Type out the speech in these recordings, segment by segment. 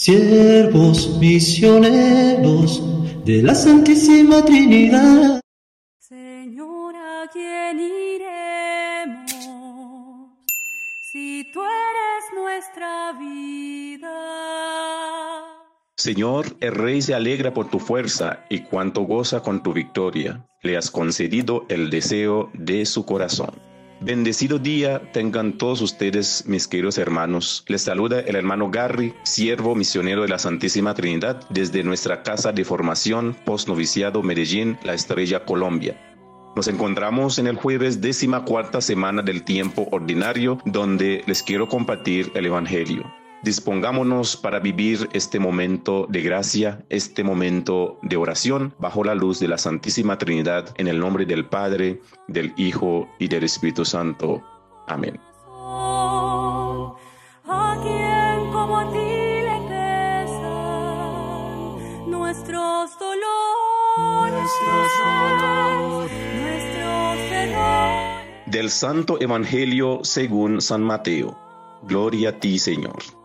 siervos misioneros de la Santísima Trinidad. Señor, ¿a quién iremos si tú eres nuestra vida? Señor, el rey se alegra por tu fuerza y cuanto goza con tu victoria. Le has concedido el deseo de su corazón. Bendecido día tengan todos ustedes, mis queridos hermanos. Les saluda el hermano Garry, siervo misionero de la Santísima Trinidad, desde nuestra casa de formación postnoviciado Medellín, La Estrella, Colombia. Nos encontramos en el jueves décima cuarta semana del tiempo ordinario, donde les quiero compartir el Evangelio. Dispongámonos para vivir este momento de gracia, este momento de oración bajo la luz de la Santísima Trinidad en el nombre del Padre, del Hijo y del Espíritu Santo. Amén. ¿A quién como a ti le pesan nuestros dolores, nuestros errores? Del Santo Evangelio según San Mateo. Gloria a ti, Señor.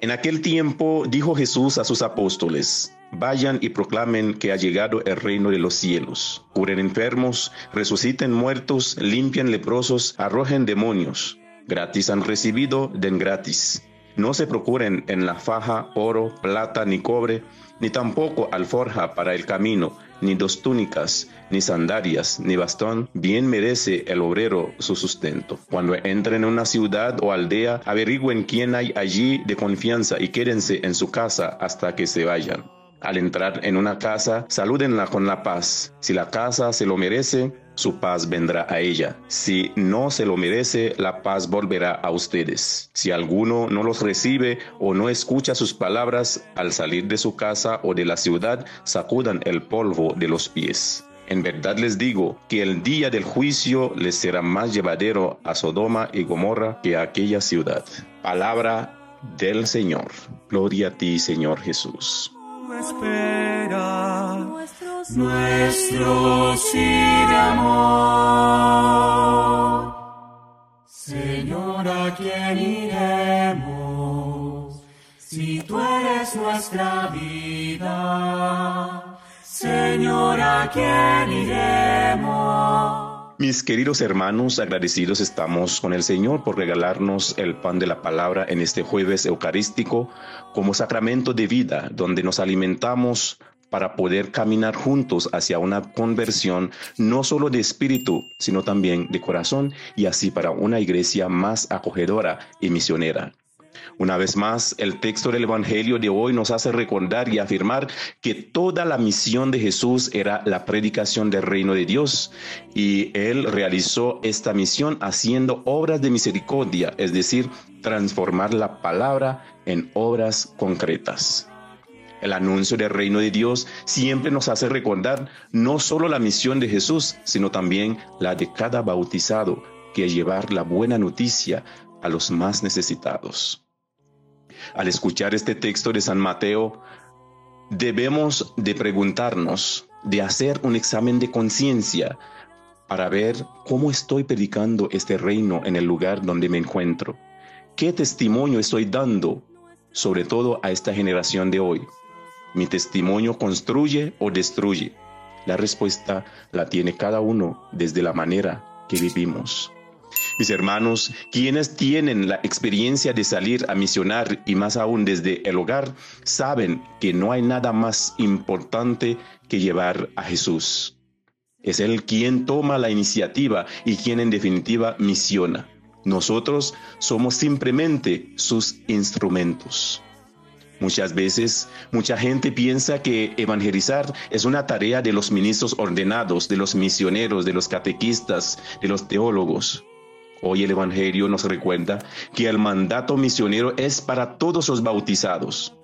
En aquel tiempo dijo Jesús a sus apóstoles, Vayan y proclamen que ha llegado el reino de los cielos. Curen enfermos, resuciten muertos, limpian leprosos, arrojen demonios. Gratis han recibido, den gratis. No se procuren en la faja oro, plata ni cobre, ni tampoco alforja para el camino, ni dos túnicas, ni sandalias, ni bastón, bien merece el obrero su sustento. Cuando entren en una ciudad o aldea, averigüen quién hay allí de confianza y quédense en su casa hasta que se vayan. Al entrar en una casa, salúdenla con la paz. Si la casa se lo merece, su paz vendrá a ella. Si no se lo merece, la paz volverá a ustedes. Si alguno no los recibe o no escucha sus palabras, al salir de su casa o de la ciudad, sacudan el polvo de los pies. En verdad les digo que el día del juicio les será más llevadero a Sodoma y Gomorra que a aquella ciudad. Palabra del Señor. Gloria a ti, Señor Jesús nuestro sí de amor. Señor, ¿a quién iremos si tú eres nuestra vida? Señor, ¿a quién iremos? Mis queridos hermanos, agradecidos estamos con el Señor por regalarnos el pan de la palabra en este jueves eucarístico como sacramento de vida, donde nos alimentamos para poder caminar juntos hacia una conversión no solo de espíritu, sino también de corazón y así para una iglesia más acogedora y misionera. Una vez más, el texto del Evangelio de hoy nos hace recordar y afirmar que toda la misión de Jesús era la predicación del reino de Dios y él realizó esta misión haciendo obras de misericordia, es decir, transformar la palabra en obras concretas. El anuncio del reino de Dios siempre nos hace recordar no solo la misión de Jesús, sino también la de cada bautizado, que llevar la buena noticia a los más necesitados. Al escuchar este texto de San Mateo, debemos de preguntarnos, de hacer un examen de conciencia para ver cómo estoy predicando este reino en el lugar donde me encuentro. ¿Qué testimonio estoy dando, sobre todo a esta generación de hoy? ¿Mi testimonio construye o destruye? La respuesta la tiene cada uno desde la manera que vivimos. Mis hermanos, quienes tienen la experiencia de salir a misionar y más aún desde el hogar, saben que no hay nada más importante que llevar a Jesús. Es Él quien toma la iniciativa y quien en definitiva misiona. Nosotros somos simplemente sus instrumentos. Muchas veces, mucha gente piensa que evangelizar es una tarea de los ministros ordenados, de los misioneros, de los catequistas, de los teólogos. Hoy el Evangelio nos recuerda que el mandato misionero es para todos los bautizados.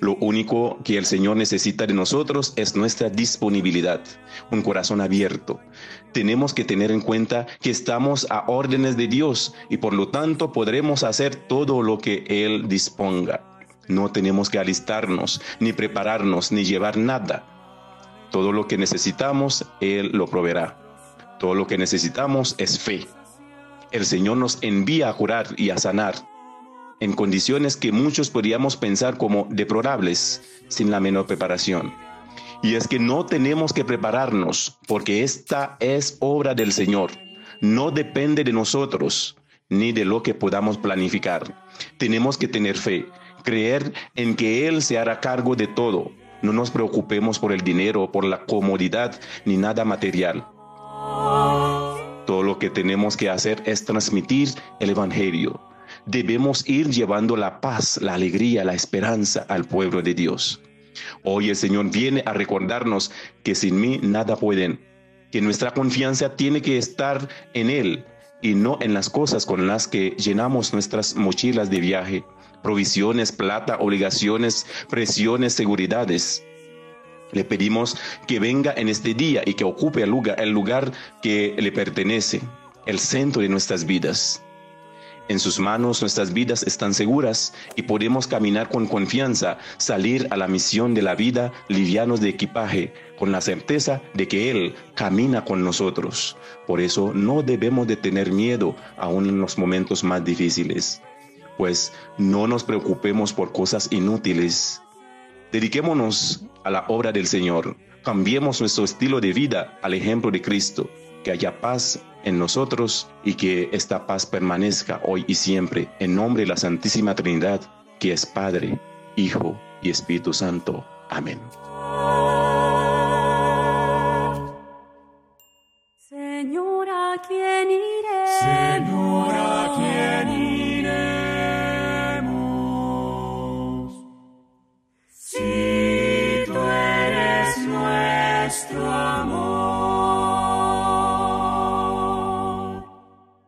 Lo único que el Señor necesita de nosotros es nuestra disponibilidad, un corazón abierto. Tenemos que tener en cuenta que estamos a órdenes de Dios y por lo tanto podremos hacer todo lo que Él disponga. No tenemos que alistarnos, ni prepararnos, ni llevar nada. Todo lo que necesitamos, Él lo proveerá. Todo lo que necesitamos es fe el Señor nos envía a curar y a sanar. en condiciones que muchos podríamos pensar como deplorables sin la menor preparación. Y es que no tenemos que prepararnos porque esta es obra del Señor. No depende de nosotros ni de lo que podamos planificar. Tenemos que tener fe, creer en que Él se hará cargo de todo. No nos preocupemos por el dinero, por la comodidad, ni nada material. Todo lo que tenemos que hacer es transmitir el Evangelio. Debemos ir llevando la paz, la alegría, la esperanza al pueblo de Dios. Hoy el Señor viene a recordarnos que sin mí nada pueden, que nuestra confianza tiene que estar en Él y no en las cosas con las que llenamos nuestras mochilas de viaje, provisiones, plata, obligaciones, presiones, seguridades. Le pedimos que venga en este día y que ocupe el lugar, el lugar que le pertenece, el centro de nuestras vidas. En sus manos nuestras vidas están seguras y podemos caminar con confianza, salir a la misión de la vida livianos de equipaje, con la certeza de que Él camina con nosotros. Por eso no debemos de tener miedo aún en los momentos más difíciles, pues no nos preocupemos por cosas inútiles. Dediquémonos a la obra del Señor, cambiemos nuestro estilo de vida al ejemplo de Cristo que haya paz en nosotros y que esta paz permanezca hoy y siempre en nombre de la Santísima Trinidad, que es Padre, Hijo y Espíritu Santo. Amén.